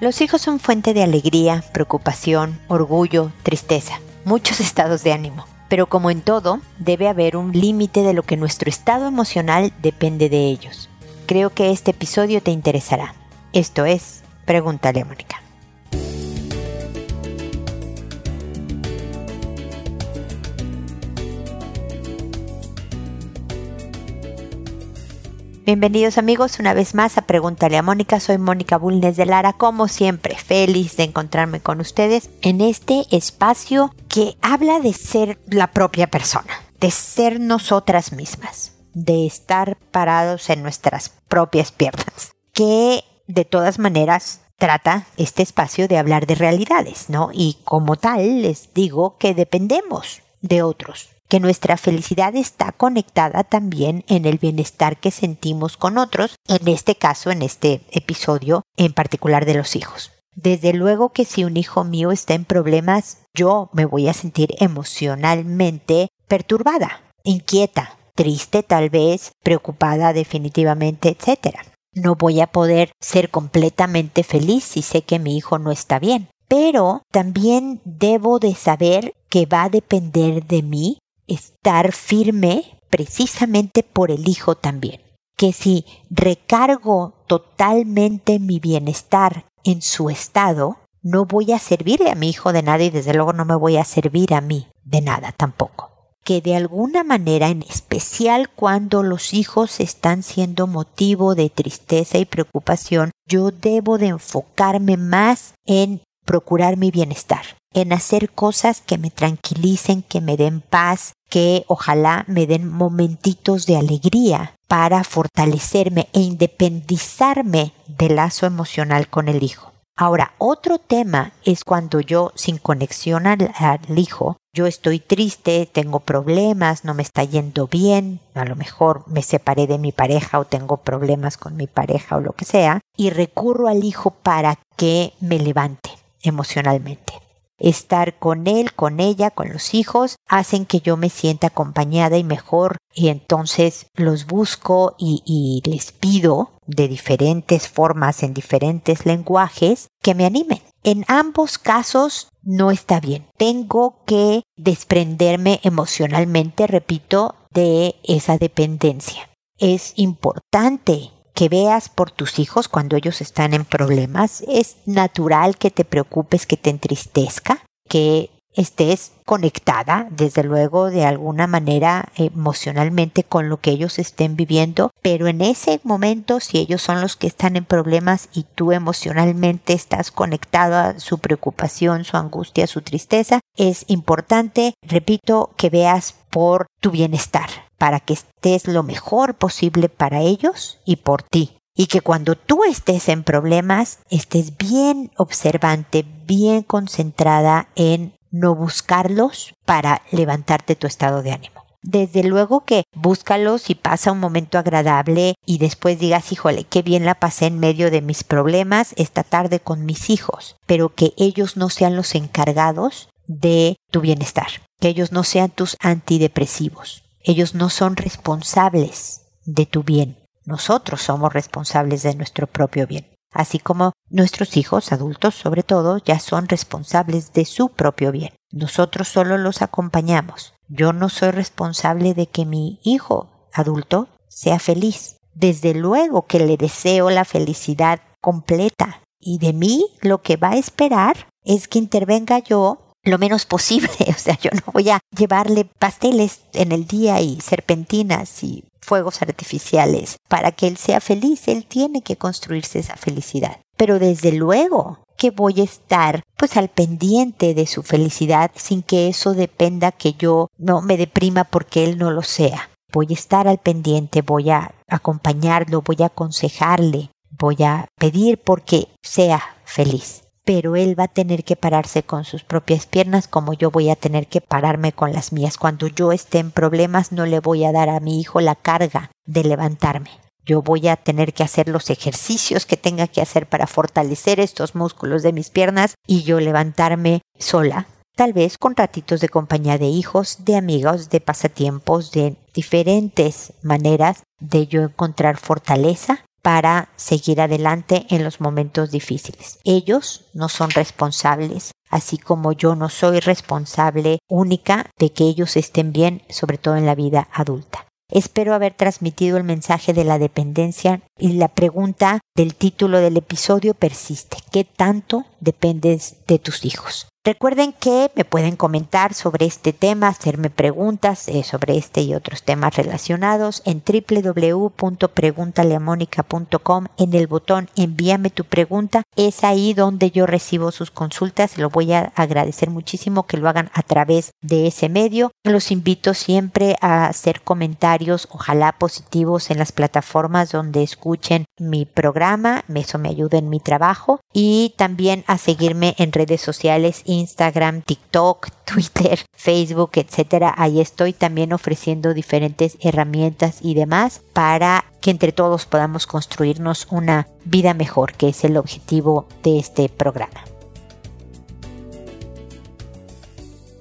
Los hijos son fuente de alegría, preocupación, orgullo, tristeza, muchos estados de ánimo. Pero como en todo, debe haber un límite de lo que nuestro estado emocional depende de ellos. Creo que este episodio te interesará. Esto es, pregúntale a Mónica. Bienvenidos amigos una vez más a Pregúntale a Mónica. Soy Mónica Bulnes de Lara, como siempre, feliz de encontrarme con ustedes en este espacio que habla de ser la propia persona, de ser nosotras mismas, de estar parados en nuestras propias piernas, que de todas maneras trata este espacio de hablar de realidades, ¿no? Y como tal les digo que dependemos de otros, que nuestra felicidad está conectada también en el bienestar que sentimos con otros, en este caso, en este episodio en particular de los hijos. Desde luego que si un hijo mío está en problemas, yo me voy a sentir emocionalmente perturbada, inquieta, triste tal vez, preocupada definitivamente, etc. No voy a poder ser completamente feliz si sé que mi hijo no está bien. Pero también debo de saber que va a depender de mí estar firme precisamente por el hijo también. Que si recargo totalmente mi bienestar en su estado, no voy a servirle a mi hijo de nada y desde luego no me voy a servir a mí de nada tampoco. Que de alguna manera, en especial cuando los hijos están siendo motivo de tristeza y preocupación, yo debo de enfocarme más en procurar mi bienestar, en hacer cosas que me tranquilicen, que me den paz, que ojalá me den momentitos de alegría para fortalecerme e independizarme del lazo emocional con el hijo. Ahora, otro tema es cuando yo, sin conexión al, hijo, yo estoy triste, tengo problemas, no me está yendo bien, a lo mejor me separé de mi pareja o tengo problemas con mi pareja o lo que sea, y recurro al hijo para que me levante emocionalmente estar con él, con ella, con los hijos, hacen que yo me sienta acompañada y mejor y entonces los busco y, les pido de diferentes formas, en diferentes lenguajes, que me animen. En ambos casos no está bien. Tengo que desprenderme emocionalmente, repito, de esa dependencia. Es importante que veas por tus hijos cuando ellos están en problemas. Es natural que te preocupes, que te entristezca, que estés conectada, desde luego, de alguna manera emocionalmente con lo que ellos estén viviendo, pero en ese momento, si ellos son los que están en problemas y tú emocionalmente estás conectado a su preocupación, su angustia, su tristeza, es importante, repito, que veas por tu bienestar, para que estés lo mejor posible para ellos y por ti. Y que cuando tú estés en problemas, estés bien observante, bien concentrada en no buscarlos para levantarte tu estado de ánimo. Desde luego que búscalos y pasa un momento agradable y después digas, híjole, qué bien la pasé en medio de mis problemas esta tarde con mis hijos, pero que ellos no sean los encargados de tu bienestar, que ellos no sean tus antidepresivos. Ellos no son responsables de tu bien. Nosotros somos responsables de nuestro propio bien. Así como nuestros hijos, adultos sobre todo, ya son responsables de su propio bien. Nosotros solo los acompañamos. Yo no soy responsable de que mi hijo adulto sea feliz. Desde luego que le deseo la felicidad completa. Y de mí lo que va a esperar es que intervenga yo lo menos posible. O sea, yo no voy a llevarle pasteles en el día y serpentinas y fuegos artificiales para que él sea feliz. Él tiene que construirse esa felicidad. Pero desde luego que voy a estar pues al pendiente de su felicidad sin que eso dependa que yo no me deprima porque él no lo sea. Voy a estar al pendiente, voy a acompañarlo, voy a aconsejarle, voy a pedir porque sea feliz pero él va a tener que pararse con sus propias piernas como yo voy a tener que pararme con las mías. Cuando yo esté en problemas no le voy a dar a mi hijo la carga de levantarme. Yo voy a tener que hacer los ejercicios que tenga que hacer para fortalecer estos músculos de mis piernas y yo levantarme sola, tal vez con ratitos de compañía de hijos, de amigos, de pasatiempos, de diferentes maneras de yo encontrar fortaleza para seguir adelante en los momentos difíciles. Ellos no son responsables, así como yo no soy responsable única de que ellos estén bien, sobre todo en la vida adulta. Espero haber transmitido el mensaje de la dependencia y la pregunta del título del episodio persiste. ¿Qué tanto dependes de tus hijos? Recuerden que me pueden comentar sobre este tema, hacerme preguntas eh, sobre este y otros temas relacionados en www.preguntaleamónica.com en el botón envíame tu pregunta. Es ahí donde yo recibo sus consultas. Lo voy a agradecer muchísimo que lo hagan a través de ese medio. Los invito siempre a hacer comentarios, ojalá positivos en las plataformas donde escuchen mi programa. Eso me ayuda en mi trabajo y también a seguirme en redes sociales Instagram, TikTok, Twitter, Facebook, etcétera. Ahí estoy también ofreciendo diferentes herramientas y demás para que entre todos podamos construirnos una vida mejor, que es el objetivo de este programa.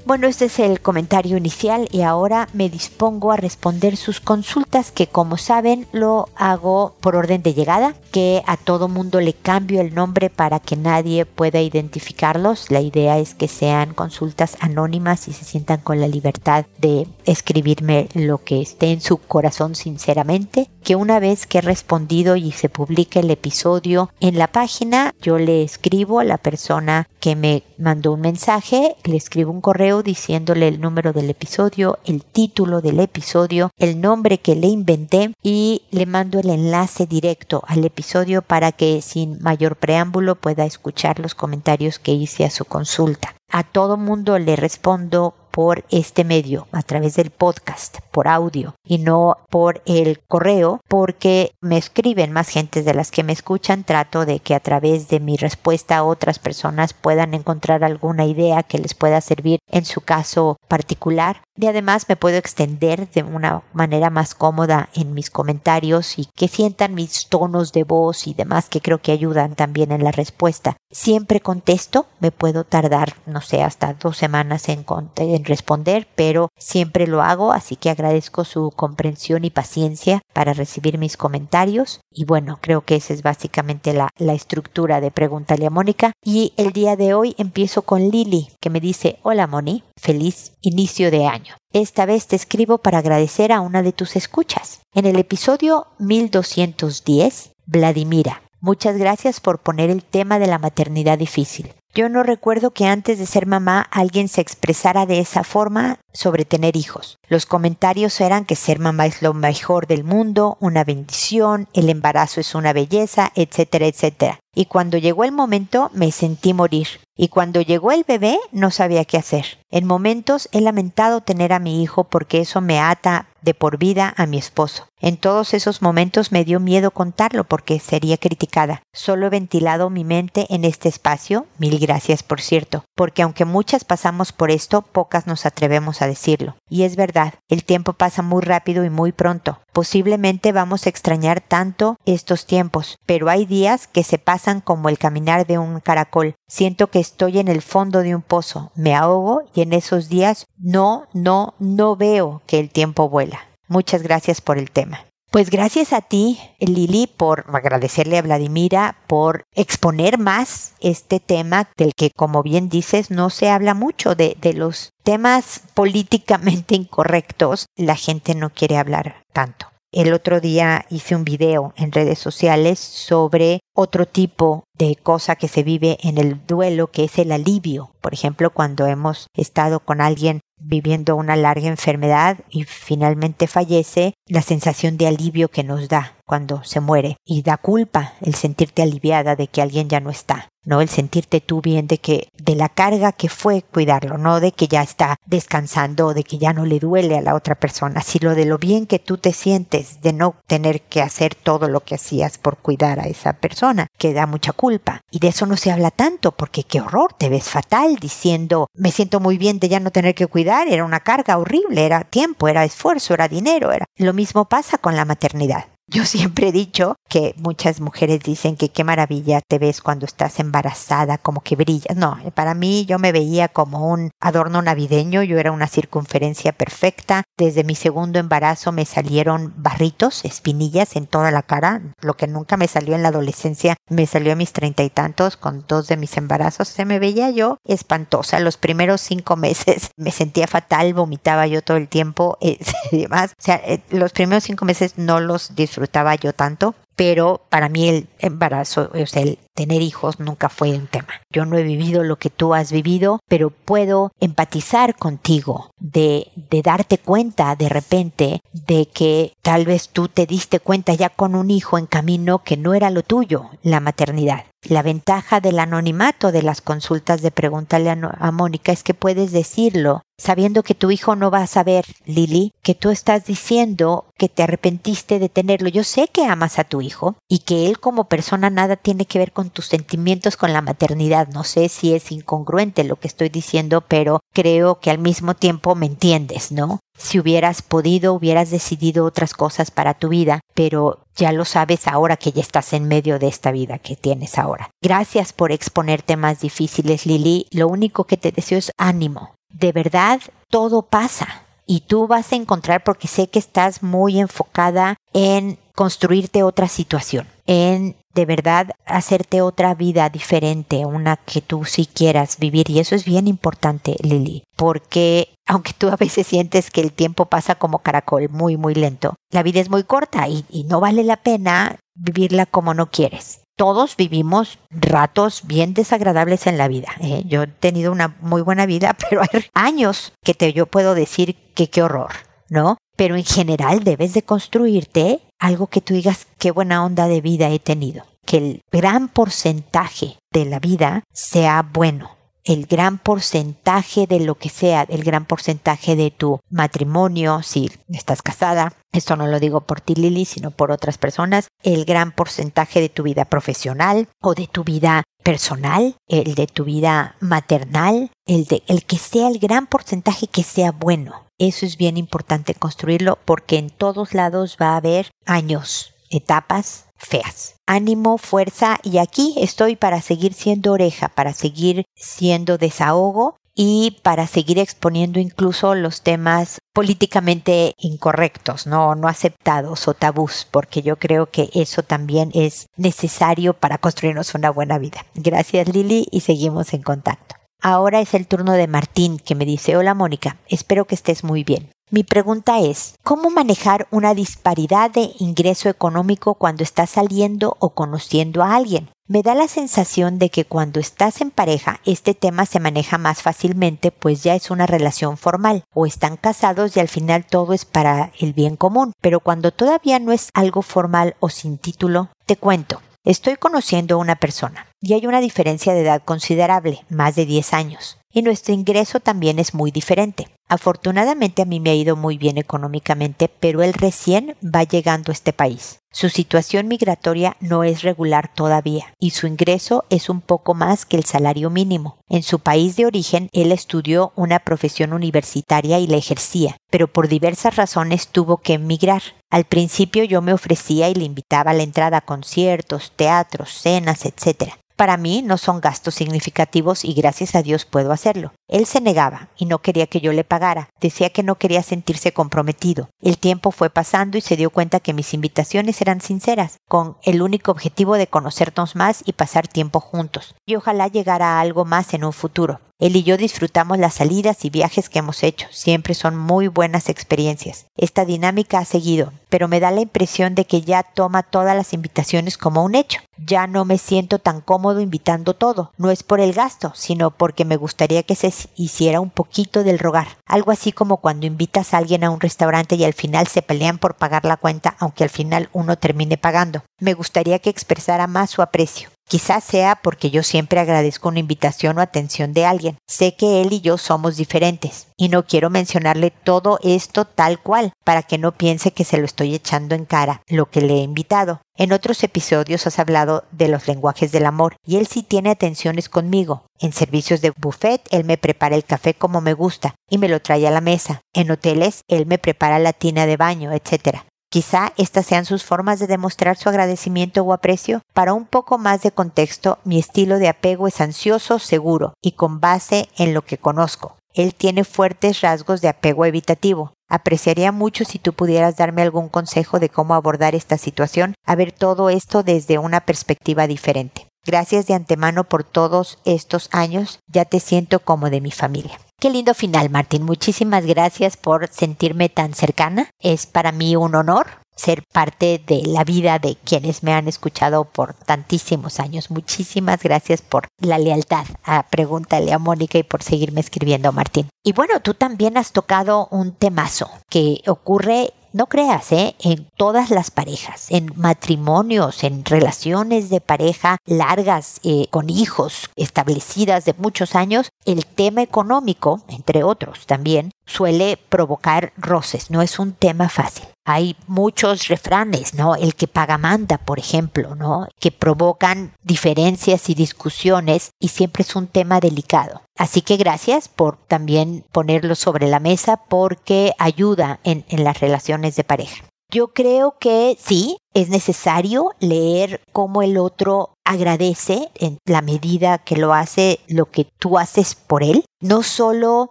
Bueno, este es el comentario inicial y ahora me dispongo a responder sus consultas que como saben lo hago por orden de llegada, que a todo mundo le cambio el nombre para que nadie pueda identificarlos. La idea es que sean consultas anónimas y se sientan con la libertad de escribirme lo que esté en su corazón sinceramente, que una vez que he respondido y se publica el episodio en la página, yo le escribo a la persona que me mandó un mensaje, le escribo un correo diciéndole el número del episodio, el título del episodio, el nombre que le inventé y le mando el enlace directo al episodio para que sin mayor preámbulo pueda escuchar los comentarios que hice a su consulta. A todo mundo le respondo por este medio, a través del podcast, por audio y no por el correo, porque me escriben más gentes de las que me escuchan. Trato de que a través de mi respuesta otras personas puedan encontrar alguna idea que les pueda servir en su caso particular. Y además me puedo extender de una manera más cómoda en mis comentarios y que sientan mis tonos de voz y demás que creo que ayudan también en la respuesta. Siempre contesto, me puedo tardar, no sé, hasta dos semanas en, en responder, pero siempre lo hago, así que agradezco su comprensión y paciencia para recibir mis comentarios. Y bueno, creo que esa es básicamente la, la estructura de Pregúntale a Mónica. Y el día de hoy empiezo con Lili, que me dice, hola Moni, feliz inicio de año. Esta vez te escribo para agradecer a una de tus escuchas. En el episodio 1210, Vladimira, muchas gracias por poner el tema de la maternidad difícil. Yo no recuerdo que antes de ser mamá alguien se expresara de esa forma sobre tener hijos. Los comentarios eran que ser mamá es lo mejor del mundo, una bendición, el embarazo es una belleza, etcétera, etcétera. Y cuando llegó el momento me sentí morir. Y cuando llegó el bebé no sabía qué hacer. En momentos he lamentado tener a mi hijo porque eso me ata de por vida a mi esposo. En todos esos momentos me dio miedo contarlo porque sería criticada. Solo he ventilado mi mente en este espacio, mil gracias por cierto, porque aunque muchas pasamos por esto, pocas nos atrevemos a decirlo. Y es verdad, el tiempo pasa muy rápido y muy pronto. Posiblemente vamos a extrañar tanto estos tiempos, pero hay días que se pasan como el caminar de un caracol. Siento que estoy en el fondo de un pozo, me ahogo y en esos días no, no, no veo que el tiempo vuela. Muchas gracias por el tema. Pues gracias a ti, Lili, por agradecerle a Vladimira por exponer más este tema del que, como bien dices, no se habla mucho de, de los temas políticamente incorrectos. La gente no quiere hablar tanto. El otro día hice un video en redes sociales sobre otro tipo de cosa que se vive en el duelo, que es el alivio. Por ejemplo, cuando hemos estado con alguien viviendo una larga enfermedad y finalmente fallece, la sensación de alivio que nos da cuando se muere y da culpa el sentirte aliviada de que alguien ya no está, no el sentirte tú bien de que de la carga que fue cuidarlo, no de que ya está descansando o de que ya no le duele a la otra persona, sino de lo bien que tú te sientes de no tener que hacer todo lo que hacías por cuidar a esa persona, que da mucha culpa. Y de eso no se habla tanto porque qué horror, te ves fatal diciendo me siento muy bien de ya no tener que cuidar, era una carga horrible, era tiempo, era esfuerzo, era dinero, era lo mismo pasa con la maternidad. Yo siempre he dicho que muchas mujeres dicen que qué maravilla te ves cuando estás embarazada, como que brillas. No, para mí yo me veía como un adorno navideño, yo era una circunferencia perfecta. Desde mi segundo embarazo me salieron barritos, espinillas en toda la cara, lo que nunca me salió en la adolescencia, me salió a mis treinta y tantos con dos de mis embarazos. Se me veía yo espantosa. Los primeros cinco meses me sentía fatal, vomitaba yo todo el tiempo eh, y demás. O sea, eh, los primeros cinco meses no los disfrutaba yo tanto, pero para mí el embarazo, o sea, el tener hijos nunca fue un tema. Yo no he vivido lo que tú has vivido, pero puedo empatizar contigo de, darte cuenta de repente de que tal vez tú te diste cuenta ya con un hijo en camino que no era lo tuyo, la maternidad. La ventaja del anonimato de las consultas de Pregúntale a Mónica es que puedes decirlo sabiendo que tu hijo no va a saber, Lili, que tú estás diciendo que te arrepentiste de tenerlo. Yo sé que amas a tu y que él como persona nada tiene que ver con tus sentimientos con la maternidad. No sé si es incongruente lo que estoy diciendo, pero creo que al mismo tiempo me entiendes, ¿no? Si hubieras podido, hubieras decidido otras cosas para tu vida, pero ya lo sabes ahora que ya estás en medio de esta vida que tienes ahora. Gracias por exponer temas difíciles, Lili. Lo único que te deseo es ánimo. De verdad, todo pasa. Y tú vas a encontrar, porque sé que estás muy enfocada en construirte otra situación, en de verdad hacerte otra vida diferente, una que tú sí quieras vivir. Y eso es bien importante, Lili, porque aunque tú a veces sientes que el tiempo pasa como caracol, muy, muy lento, la vida es muy corta y, y no vale la pena vivirla como no quieres todos vivimos ratos bien desagradables en la vida. ¿eh? Yo he tenido una muy buena vida, pero hay años que te, yo puedo decir que qué horror, ¿no? Pero en general debes de construirte algo que tú digas qué buena onda de vida he tenido. Que el gran porcentaje de la vida sea bueno el gran porcentaje de lo que sea, el gran porcentaje de tu matrimonio, si estás casada, esto no lo digo por ti Lili, sino por otras personas, el gran porcentaje de tu vida profesional o de tu vida personal, el de tu vida maternal, el de el que sea el gran porcentaje que sea bueno. Eso es bien importante construirlo porque en todos lados va a haber años, etapas feas. Ánimo, fuerza y aquí estoy para seguir siendo oreja, para seguir siendo desahogo y para seguir exponiendo incluso los temas políticamente incorrectos, no, no aceptados o tabús, porque yo creo que eso también es necesario para construirnos una buena vida. Gracias Lili y seguimos en contacto. Ahora es el turno de Martín que me dice, hola Mónica, espero que estés muy bien. Mi pregunta es, ¿cómo manejar una disparidad de ingreso económico cuando estás saliendo o conociendo a alguien? Me da la sensación de que cuando estás en pareja este tema se maneja más fácilmente pues ya es una relación formal o están casados y al final todo es para el bien común. Pero cuando todavía no es algo formal o sin título, te cuento. Estoy conociendo a una persona y hay una diferencia de edad considerable, más de 10 años y nuestro ingreso también es muy diferente. Afortunadamente a mí me ha ido muy bien económicamente, pero él recién va llegando a este país. Su situación migratoria no es regular todavía y su ingreso es un poco más que el salario mínimo. En su país de origen él estudió una profesión universitaria y la ejercía, pero por diversas razones tuvo que emigrar. Al principio yo me ofrecía y le invitaba a la entrada a conciertos, teatros, cenas, etc para mí no son gastos significativos y gracias a Dios puedo hacerlo. Él se negaba y no quería que yo le pagara. Decía que no quería sentirse comprometido. El tiempo fue pasando y se dio cuenta que mis invitaciones eran sinceras, con el único objetivo de conocernos más y pasar tiempo juntos. Y ojalá llegara a algo más en un futuro. Él y yo disfrutamos las salidas y viajes que hemos hecho. Siempre son muy buenas experiencias. Esta dinámica ha seguido, pero me da la impresión de que ya toma todas las invitaciones como un hecho. Ya no me siento tan cómodo invitando todo. No es por el gasto, sino porque me gustaría que se hiciera un poquito del rogar. Algo así como cuando invitas a alguien a un restaurante y al final se pelean por pagar la cuenta, aunque al final uno termine pagando. Me gustaría que expresara más su aprecio. Quizás sea porque yo siempre agradezco una invitación o atención de alguien. Sé que él y yo somos diferentes y no quiero mencionarle todo esto tal cual para que no piense que se lo estoy echando en cara lo que le he invitado. En otros episodios has hablado de los lenguajes del amor y él sí tiene atenciones conmigo. En servicios de buffet él me prepara el café como me gusta y me lo trae a la mesa. En hoteles él me prepara la tina de baño, etc. Quizá estas sean sus formas de demostrar su agradecimiento o aprecio. Para un poco más de contexto, mi estilo de apego es ansioso, seguro y con base en lo que conozco. Él tiene fuertes rasgos de apego evitativo. Apreciaría mucho si tú pudieras darme algún consejo de cómo abordar esta situación, a ver todo esto desde una perspectiva diferente. Gracias de antemano por todos estos años, ya te siento como de mi familia. Qué lindo final, Martín. Muchísimas gracias por sentirme tan cercana. Es para mí un honor ser parte de la vida de quienes me han escuchado por tantísimos años. Muchísimas gracias por la lealtad a Pregúntale a Mónica y por seguirme escribiendo, Martín. Y bueno, tú también has tocado un temazo que ocurre no creas, ¿eh? En todas las parejas, en matrimonios, en relaciones de pareja largas, eh, con hijos establecidas de muchos años, el tema económico, entre otros también, suele provocar roces, no es un tema fácil. Hay muchos refranes, ¿no? El que paga manda, por ejemplo, ¿no? Que provocan diferencias y discusiones y siempre es un tema delicado. Así que gracias por también ponerlo sobre la mesa porque ayuda en, en las relaciones de pareja. Yo creo que sí, es necesario leer cómo el otro agradece en la medida que lo hace lo que tú haces por él, no solo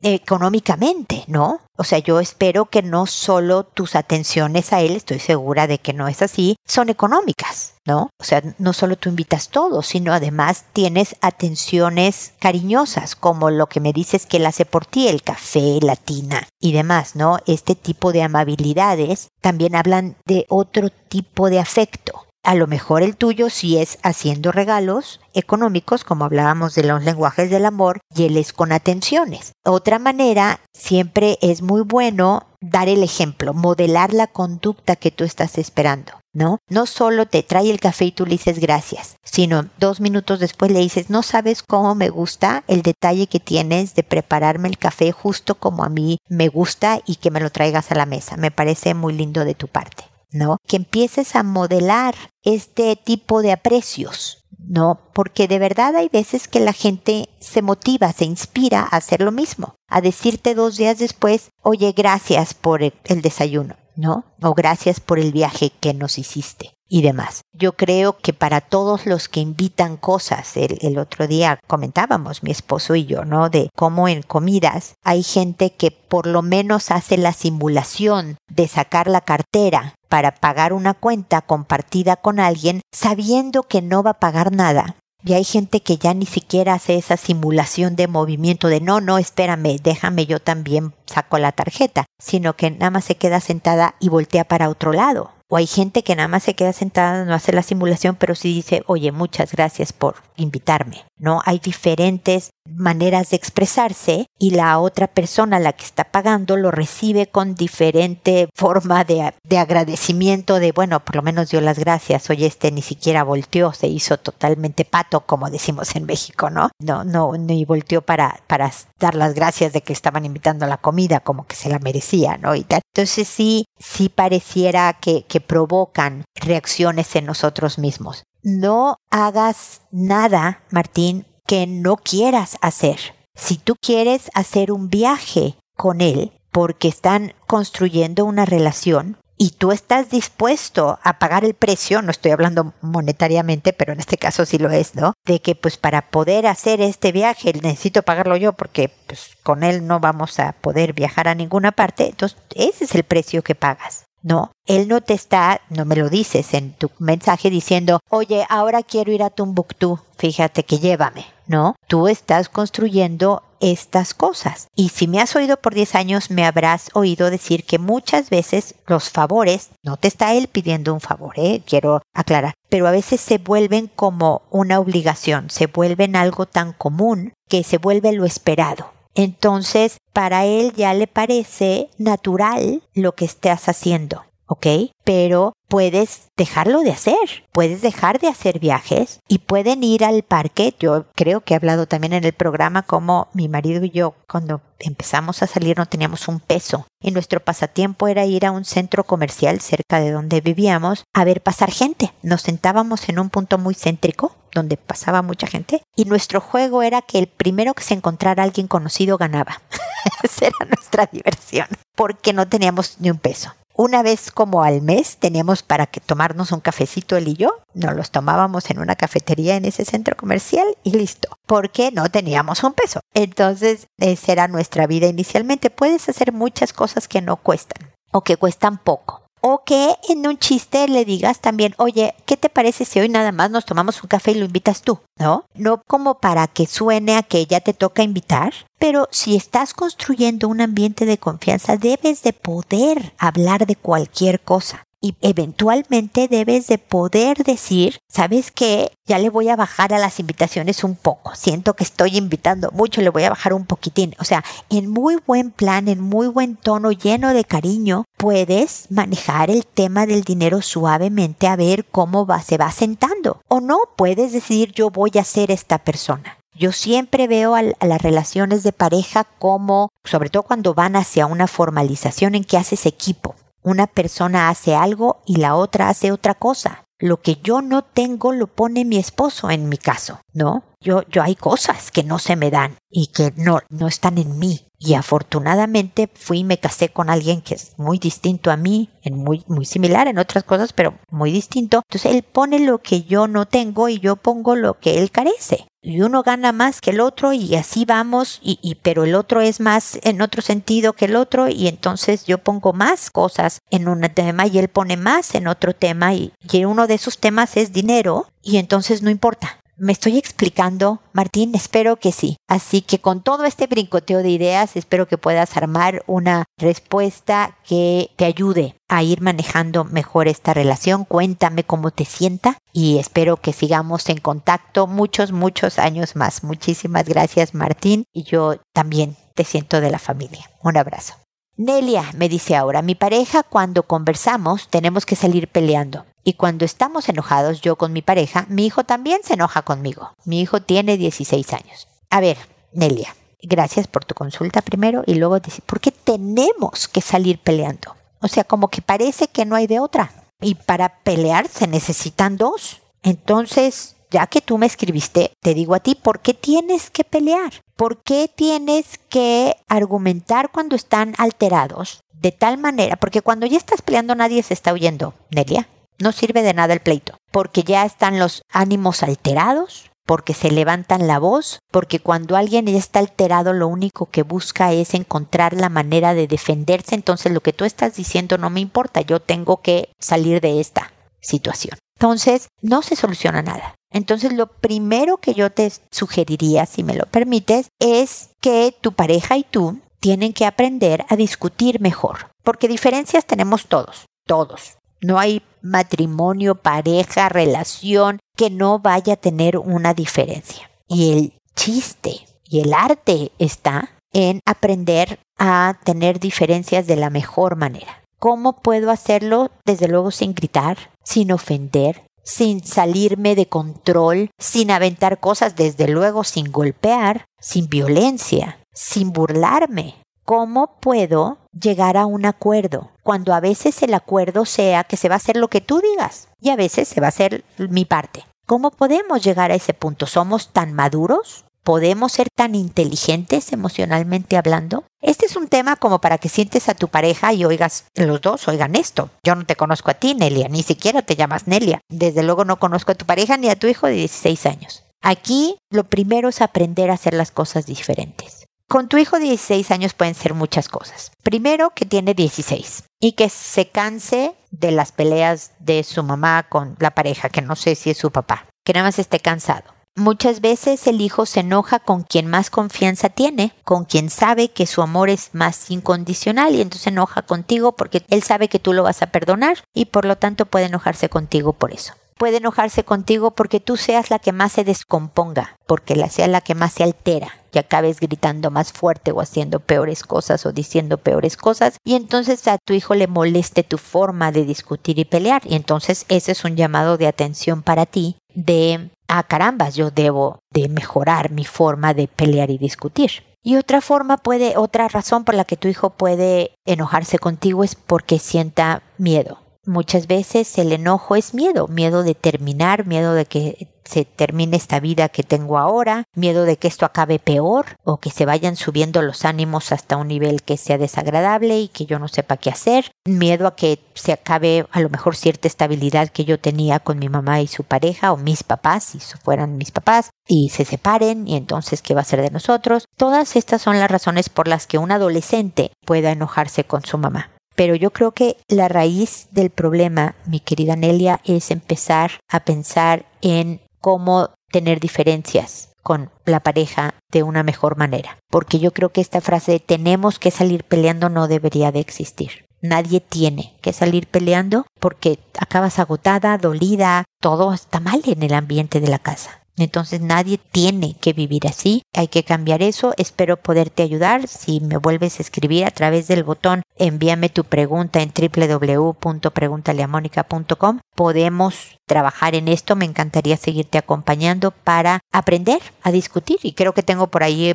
económicamente, ¿no? O sea, yo espero que no solo tus atenciones a él, estoy segura de que no es así, son económicas, ¿no? O sea, no solo tú invitas todo, sino además tienes atenciones cariñosas, como lo que me dices que él hace por ti, el café, la tina y demás, ¿no? Este tipo de amabilidades también hablan de otro tipo de afecto. A lo mejor el tuyo sí es haciendo regalos económicos, como hablábamos de los lenguajes del amor, y él es con atenciones. Otra manera, siempre es muy bueno dar el ejemplo, modelar la conducta que tú estás esperando. ¿no? No solo te trae el café y tú le dices gracias, sino dos minutos después le dices, no sabes cómo me gusta el detalle que tienes de prepararme el café justo como a mí me gusta y que me lo traigas a la mesa. Me parece muy lindo de tu parte. ¿No? Que empieces a modelar este tipo de aprecios, ¿no? Porque de verdad hay veces que la gente se motiva, se inspira a hacer lo mismo, a decirte dos días después, oye, gracias por el desayuno, ¿no? O gracias por el viaje que nos hiciste y demás. Yo creo que para todos los que invitan cosas, el, otro día comentábamos mi esposo y yo, ¿no? De cómo en comidas hay gente que por lo menos hace la simulación de sacar la cartera para pagar una cuenta compartida con alguien sabiendo que no va a pagar nada. Y hay gente que ya ni siquiera hace esa simulación de movimiento de no, no, espérame, déjame yo también saco la tarjeta, sino que nada más se queda sentada y voltea para otro lado. O hay gente que nada más se queda sentada, no hace la simulación, pero sí dice, oye, muchas gracias por invitarme. ¿No? Hay diferentes maneras de expresarse y la otra persona, la que está pagando, lo recibe con diferente forma de, de agradecimiento de, bueno, por lo menos dio las gracias. Oye, este ni siquiera volteó, se hizo totalmente pato, como decimos en México, ¿no? No, no, ni volteó para, para dar las gracias de que estaban invitando a la comida, como que se la merecía, ¿no? Y tal. Entonces sí, sí pareciera que, que provocan reacciones en nosotros mismos. No hagas nada, Martín, que no quieras hacer. Si tú quieres hacer un viaje con él porque están construyendo una relación y tú estás dispuesto a pagar el precio, no estoy hablando monetariamente, pero en este caso sí lo es, ¿no? De que pues para poder hacer este viaje necesito pagarlo yo porque pues con él no vamos a poder viajar a ninguna parte, entonces ese es el precio que pagas. No, él no te está, no me lo dices en tu mensaje diciendo, oye, ahora quiero ir a Tumbuktu, fíjate que llévame. No, tú estás construyendo estas cosas. Y si me has oído por 10 años, me habrás oído decir que muchas veces los favores, no te está él pidiendo un favor, ¿eh? quiero aclarar, pero a veces se vuelven como una obligación, se vuelven algo tan común que se vuelve lo esperado. Entonces, para él ya le parece natural lo que estás haciendo, ¿ok? Pero puedes dejarlo de hacer, puedes dejar de hacer viajes y pueden ir al parque. Yo creo que he hablado también en el programa como mi marido y yo cuando empezamos a salir no teníamos un peso y nuestro pasatiempo era ir a un centro comercial cerca de donde vivíamos a ver pasar gente. Nos sentábamos en un punto muy céntrico donde pasaba mucha gente y nuestro juego era que el primero que se encontrara alguien conocido ganaba. Esa era nuestra diversión porque no teníamos ni un peso. Una vez como al mes teníamos para que tomarnos un cafecito él y yo. Nos los tomábamos en una cafetería en ese centro comercial y listo. Porque no teníamos un peso. Entonces, esa era nuestra vida inicialmente. Puedes hacer muchas cosas que no cuestan o que cuestan poco. O que en un chiste le digas también, oye, ¿qué te parece si hoy nada más nos tomamos un café y lo invitas tú? ¿No? No como para que suene a que ya te toca invitar, pero si estás construyendo un ambiente de confianza, debes de poder hablar de cualquier cosa y eventualmente debes de poder decir, ¿sabes qué? Ya le voy a bajar a las invitaciones un poco. Siento que estoy invitando mucho, le voy a bajar un poquitín. O sea, en muy buen plan, en muy buen tono, lleno de cariño, puedes manejar el tema del dinero suavemente a ver cómo va, se va sentando. O no, puedes decidir yo voy a ser esta persona. Yo siempre veo a, las relaciones de pareja como, sobre todo cuando van hacia una formalización en que haces equipo una persona hace algo y la otra hace otra cosa. Lo que yo no tengo lo pone mi esposo en mi caso, ¿no? Yo, yo hay cosas que no se me dan y que no, no están en mí. Y afortunadamente fui y me casé con alguien que es muy distinto a mí, en muy, muy similar en otras cosas, pero muy distinto. Entonces él pone lo que yo no tengo y yo pongo lo que él carece y uno gana más que el otro y así vamos y, y, pero el otro es más en otro sentido que el otro y entonces yo pongo más cosas en un tema y él pone más en otro tema y, y uno de esos temas es dinero y entonces no importa ¿Me estoy explicando, Martín? Espero que sí. Así que con todo este brincoteo de ideas, espero que puedas armar una respuesta que te ayude a ir manejando mejor esta relación. Cuéntame cómo te sienta y espero que sigamos en contacto muchos, muchos años más. Muchísimas gracias, Martín. Y yo también te siento de la familia. Un abrazo. Nelia me dice ahora, mi pareja cuando conversamos tenemos que salir peleando. Y cuando estamos enojados yo con mi pareja, mi hijo también se enoja conmigo. Mi hijo tiene 16 años. A ver, Nelia, gracias por tu consulta primero y luego dice, ¿por qué tenemos que salir peleando? O sea, como que parece que no hay de otra. Y para pelear se necesitan dos. Entonces, ya que tú me escribiste, te digo a ti, ¿por qué tienes que pelear? ¿Por qué tienes que argumentar cuando están alterados? De tal manera, porque cuando ya estás peleando nadie se está huyendo, Nelia. No sirve de nada el pleito, porque ya están los ánimos alterados, porque se levantan la voz, porque cuando alguien está alterado lo único que busca es encontrar la manera de defenderse, entonces lo que tú estás diciendo no me importa, yo tengo que salir de esta situación. Entonces, no se soluciona nada. Entonces, lo primero que yo te sugeriría, si me lo permites, es que tu pareja y tú tienen que aprender a discutir mejor, porque diferencias tenemos todos, todos. No hay matrimonio, pareja, relación que no vaya a tener una diferencia. Y el chiste y el arte está en aprender a tener diferencias de la mejor manera. ¿Cómo puedo hacerlo? Desde luego sin gritar, sin ofender, sin salirme de control, sin aventar cosas, desde luego sin golpear, sin violencia, sin burlarme. ¿Cómo puedo llegar a un acuerdo? Cuando a veces el acuerdo sea que se va a hacer lo que tú digas y a veces se va a hacer mi parte. ¿Cómo podemos llegar a ese punto? ¿Somos tan maduros? ¿Podemos ser tan inteligentes emocionalmente hablando? Este es un tema como para que sientes a tu pareja y oigas, los dos oigan esto. Yo no te conozco a ti, Nelia, ni siquiera te llamas Nelia. Desde luego no conozco a tu pareja ni a tu hijo de 16 años. Aquí lo primero es aprender a hacer las cosas diferentes. Con tu hijo de 16 años pueden ser muchas cosas. Primero, que tiene 16 y que se canse de las peleas de su mamá con la pareja, que no sé si es su papá, que nada más esté cansado. Muchas veces el hijo se enoja con quien más confianza tiene, con quien sabe que su amor es más incondicional y entonces enoja contigo porque él sabe que tú lo vas a perdonar y por lo tanto puede enojarse contigo por eso. Puede enojarse contigo porque tú seas la que más se descomponga, porque la sea la que más se altera y acabes gritando más fuerte o haciendo peores cosas o diciendo peores cosas y entonces a tu hijo le moleste tu forma de discutir y pelear y entonces ese es un llamado de atención para ti de ah, caramba, yo debo de mejorar mi forma de pelear y discutir. Y otra forma puede, otra razón por la que tu hijo puede enojarse contigo es porque sienta miedo. Muchas veces el enojo es miedo, miedo de terminar, miedo de que se termine esta vida que tengo ahora, miedo de que esto acabe peor o que se vayan subiendo los ánimos hasta un nivel que sea desagradable y que yo no sepa qué hacer, miedo a que se acabe a lo mejor cierta estabilidad que yo tenía con mi mamá y su pareja o mis papás, si fueran mis papás, y se separen y entonces qué va a ser de nosotros. Todas estas son las razones por las que un adolescente pueda enojarse con su mamá. Pero yo creo que la raíz del problema, mi querida Nelia, es empezar a pensar en cómo tener diferencias con la pareja de una mejor manera. Porque yo creo que esta frase de tenemos que salir peleando no debería de existir. Nadie tiene que salir peleando porque acabas agotada, dolida, todo está mal en el ambiente de la casa. Entonces nadie tiene que vivir así. Hay que cambiar eso. Espero poderte ayudar. Si me vuelves a escribir a través del botón envíame tu pregunta en www.preguntaleamónica.com. Podemos trabajar en esto. Me encantaría seguirte acompañando para aprender a discutir. Y creo que tengo por ahí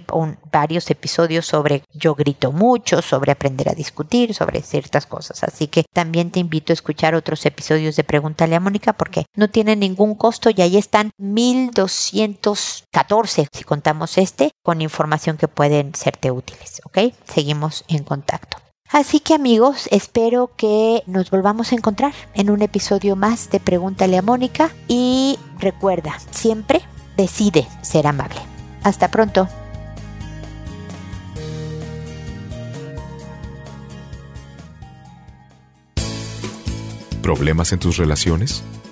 varios episodios sobre yo grito mucho, sobre aprender a discutir, sobre ciertas cosas. Así que también te invito a escuchar otros episodios de Pregúntale a Mónica porque no tienen ningún costo y ahí están 1214 si contamos este con información que pueden serte útiles. ¿Ok? Seguimos en contacto. Así que amigos, espero que nos volvamos a encontrar en un episodio más de Pregúntale a Mónica y recuerda, siempre decide ser amable. Hasta pronto. ¿Problemas en tus relaciones?